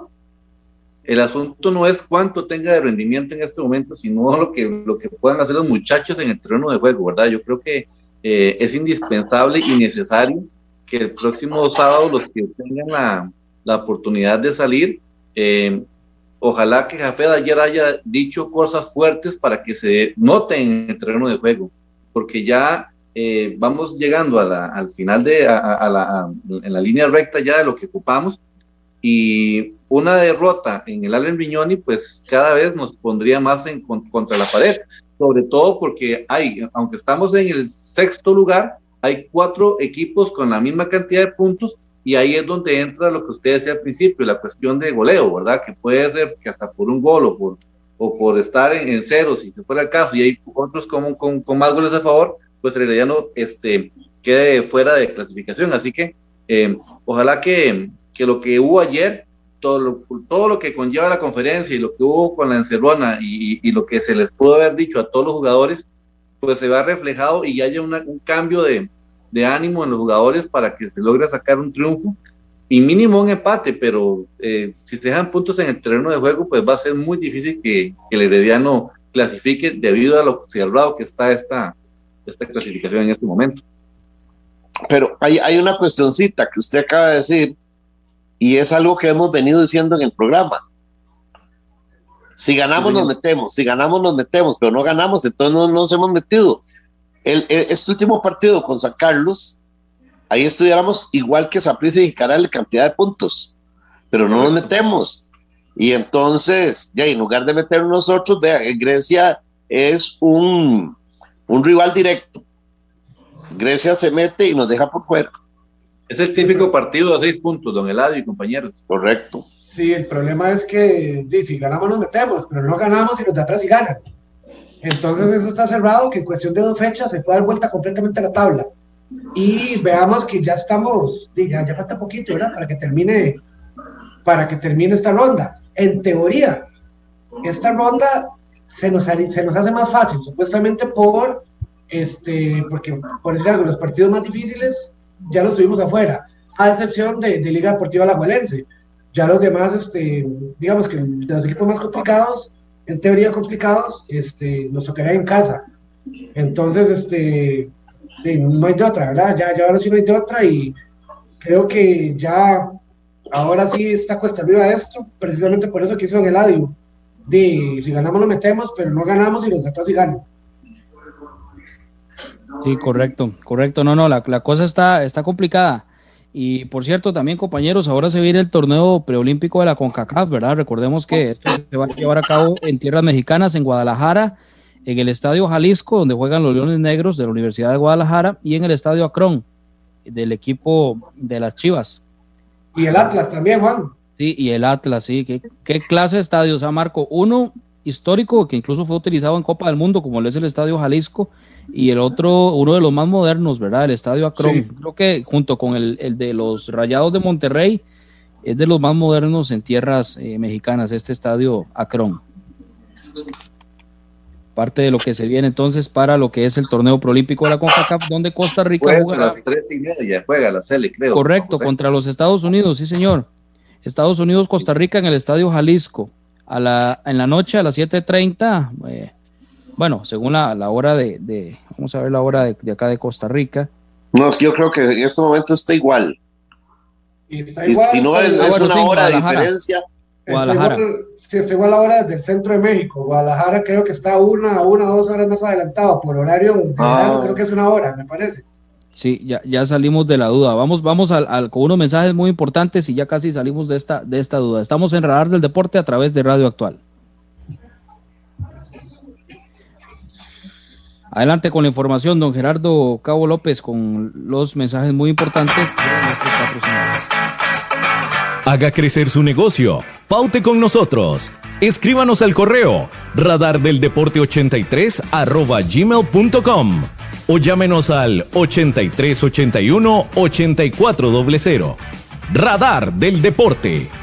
el asunto no es cuánto tenga de rendimiento en este momento, sino lo que, lo que puedan hacer los muchachos en el terreno de juego, ¿verdad? Yo creo que eh, es indispensable y necesario que el próximo sábado los que tengan la, la oportunidad de salir, eh, ojalá que Jafé ayer haya dicho cosas fuertes para que se noten en el terreno de juego, porque ya eh, vamos llegando a la, al final de a, la, en la línea recta ya de lo que ocupamos y una derrota en el Allen Viñoni, pues cada vez nos pondría más en, contra la pared, sobre todo porque hay, aunque estamos en el sexto lugar, hay cuatro equipos con la misma cantidad de puntos y ahí es donde entra lo que usted decía al principio, la cuestión de goleo, ¿verdad? Que puede ser que hasta por un gol o por, o por estar en, cero, si se fuera el caso, y hay otros con, con, más goles a favor, pues el Herediano este, quede fuera de clasificación. Así que eh, ojalá que, que lo que hubo ayer todo lo, todo lo que conlleva la conferencia y lo que hubo con la encerrona y, lo que se les pudo haber dicho a todos los jugadores, pues se va reflejado y haya un cambio de, ánimo en los jugadores para que se logre sacar un triunfo y mínimo un empate, pero eh, si se dejan puntos en el terreno de juego, pues va a ser muy difícil que, el Herediano clasifique debido a lo cerrado que está esta, esta clasificación en este momento. Pero hay, hay una cuestioncita que usted acaba de decir, y es algo que hemos venido diciendo en el programa. Si ganamos, nos metemos. Si ganamos, nos metemos. Pero no ganamos, entonces no, nos hemos metido. El, este último partido con San Carlos, ahí estuviéramos igual que Saprissa y Jicaral cantidad de puntos. Pero no nos metemos. Y entonces, ya en lugar de meternos nosotros, vea, Grecia es un, un rival directo. Grecia se mete y nos deja por fuera. Es el típico partido de seis puntos, don Eladio y compañeros. Correcto. Sí, el problema es que si ganamos nos metemos, pero no ganamos y los de atrás y ganan. Entonces eso está cerrado, que en cuestión de dos fechas se puede dar vuelta completamente a la tabla. Y veamos que ya estamos, ya, ya falta poquito, ¿verdad? Para que termine, para que termine esta ronda. En teoría, esta ronda se nos, se nos hace más fácil, supuestamente por, este, porque por decir algo, los partidos más difíciles ya los tuvimos afuera, a excepción de, Liga Deportiva Alajuelense. Ya los demás, este, digamos que de los equipos más complicados, en teoría complicados, este, nos tocaría en casa. Entonces, este, no hay de otra, ¿verdad? Ya, ya ahora sí no hay de otra y creo que ya ahora sí está cuesta arriba esto, precisamente por eso que hizo en el Eladio, si ganamos lo metemos, pero no ganamos y los de atrás sí ganan. Sí, correcto, correcto. No, no, la, la cosa está, está complicada. Y por cierto, también compañeros, ahora se viene el torneo preolímpico de la CONCACAF, ¿verdad? Recordemos que esto se va a llevar a cabo en tierras mexicanas, en Guadalajara, en el Estadio Jalisco, donde juegan los Leones Negros de la Universidad de Guadalajara, y en el Estadio Acron, del equipo de las Chivas. Y el Atlas también, Juan. Sí, y el Atlas, sí. ¿Qué, qué clase de estadio? O sea, Marco, uno histórico que incluso fue utilizado en Copa del Mundo, como lo es el Estadio Jalisco, y el otro, uno de los más modernos, ¿verdad? El Estadio Akron. Creo que junto con el, el, de los Rayados de Monterrey, es de los más modernos en tierras eh, mexicanas, este Estadio Akron. Parte de lo que se viene entonces para lo que es el torneo prolímpico de la CONCACAF, donde Costa Rica juega. A las tres y media juega la Cele, creo. Correcto, contra los Estados Unidos, sí, señor. Estados Unidos, Costa Rica en el Estadio Jalisco. A la, en la noche a las 7.30, eh, bueno, según la, la hora de, de, vamos a ver la hora de, de, acá de Costa Rica. No, yo creo que en este momento está igual. Y, está igual, si no es, es una hora de diferencia. Guadalajara. Es igual, sí, es igual la hora del centro de México. Guadalajara creo que está una, una, dos horas más adelantado por horario. Ah. Creo que es una hora, me parece. Sí, ya, ya salimos de la duda. Vamos, vamos al, al, con unos mensajes muy importantes y ya casi salimos de esta, de esta duda. Estamos en Radar del Deporte a través de Radio Actual. Adelante con la información, don Gerardo Cabo López, con los mensajes muy importantes Haga crecer su negocio. Paute con nosotros. Escríbanos al correo radardeldeporte83 arroba gmail.com o llámenos al 8381 8400. Radar del Deporte.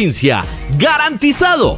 ¡Garantizado!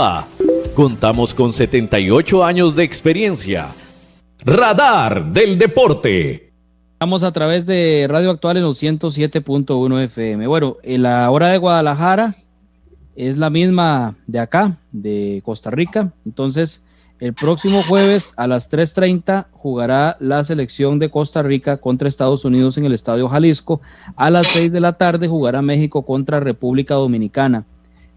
Contamos con 78 años de experiencia. Radar del Deporte. Estamos a través de Radio Actual en los 107.1 FM. Bueno, la hora de Guadalajara es la misma de acá, de Costa Rica. Entonces, el próximo jueves a las 3.30 jugará la selección de Costa Rica contra Estados Unidos en el Estadio Jalisco. A las 6 de la tarde jugará México contra República Dominicana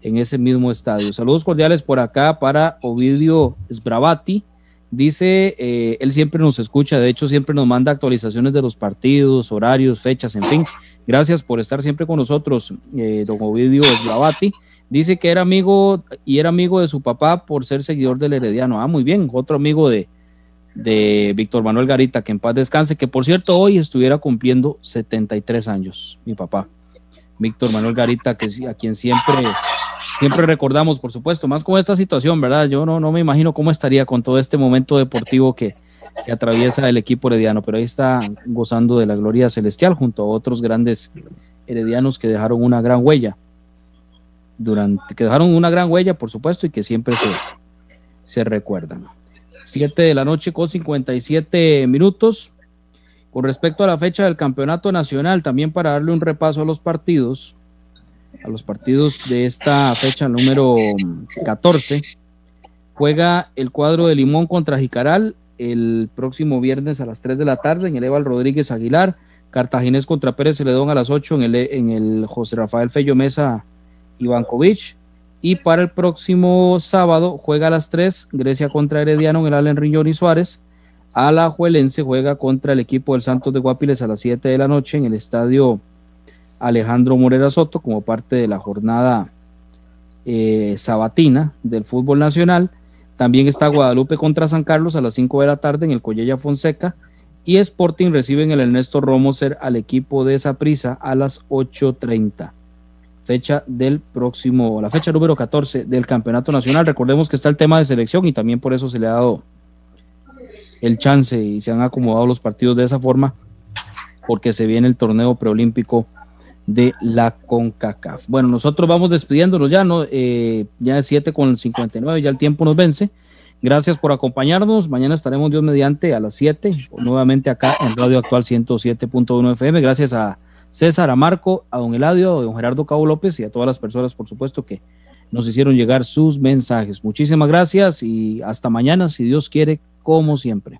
en ese mismo estadio. Saludos cordiales por acá para Ovidio Sbravati. Dice, eh, él siempre nos escucha, de hecho siempre nos manda actualizaciones de los partidos, horarios, fechas, en fin. Gracias por estar siempre con nosotros, eh, don Ovidio Sbravati. Dice que era amigo y era amigo de su papá por ser seguidor del Herediano. Ah, muy bien, otro amigo de, de Víctor Manuel Garita, que en paz descanse, que por cierto hoy estuviera cumpliendo 73 años, mi papá. Víctor Manuel Garita, que a quien siempre siempre recordamos, por supuesto, más con esta situación, ¿verdad? Yo no, no me imagino cómo estaría con todo este momento deportivo que, atraviesa el equipo herediano, pero ahí está gozando de la gloria celestial junto a otros grandes heredianos que dejaron una gran huella, durante, que dejaron una gran huella, por supuesto, y que siempre se, se recuerdan. Siete de la noche con 57 minutos. Con respecto a la fecha del campeonato nacional, también para darle un repaso a los partidos, a los partidos de esta fecha número 14. Juega el cuadro de Limón contra Jicaral el próximo viernes a las 3 de la tarde en el Eval Rodríguez Aguilar. Cartaginés contra Pérez Celedón a las 8 en el, en el José Rafael Fello Mesa Ivankovic. Y para el próximo sábado juega a las 3 Grecia contra Herediano en el Allen Riñón y Suárez. Alajuelense juega contra el equipo del Santos de Guapiles a las 7 de la noche en el estadio Alejandro Morera Soto como parte de la jornada eh, sabatina del fútbol nacional. También está Guadalupe contra San Carlos a las 5 de la tarde en el Collella Fonseca. Y Sporting recibe en el Ernesto Romoser al equipo de prisa a las 8.30. Fecha del próximo, la fecha número 14 del Campeonato Nacional. Recordemos que está el tema de selección y también por eso se le ha dado el chance y se han acomodado los partidos de esa forma porque se viene el torneo preolímpico de la CONCACAF. Bueno, nosotros vamos despidiéndonos ya, ¿no? Eh, ya es 7 con 59, ya el tiempo nos vence. Gracias por acompañarnos. Mañana estaremos Dios mediante a las 7, nuevamente acá en Radio Actual 107.1 FM. Gracias a César, a Marco, a don Eladio, a don Gerardo Cabo López y a todas las personas, por supuesto, que nos hicieron llegar sus mensajes. Muchísimas gracias y hasta mañana, si Dios quiere, como siempre.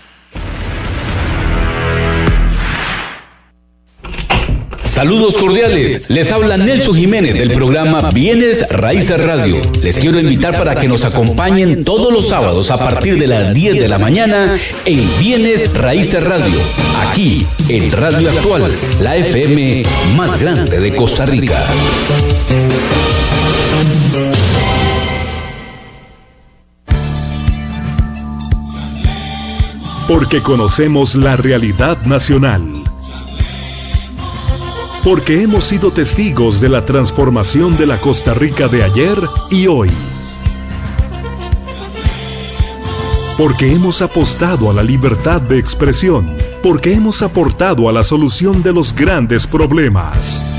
Saludos cordiales, les habla Nelson Jiménez del programa Bienes Raíces Radio. Les quiero invitar para que nos acompañen todos los sábados a partir de las 10 de la mañana en Bienes Raíces Radio, aquí en Radio Actual, la FM más grande de Costa Rica. Porque conocemos la realidad nacional porque hemos sido testigos de la transformación de la Costa Rica de ayer y hoy. Porque hemos apostado a la libertad de expresión, porque hemos aportado a la solución de los grandes problemas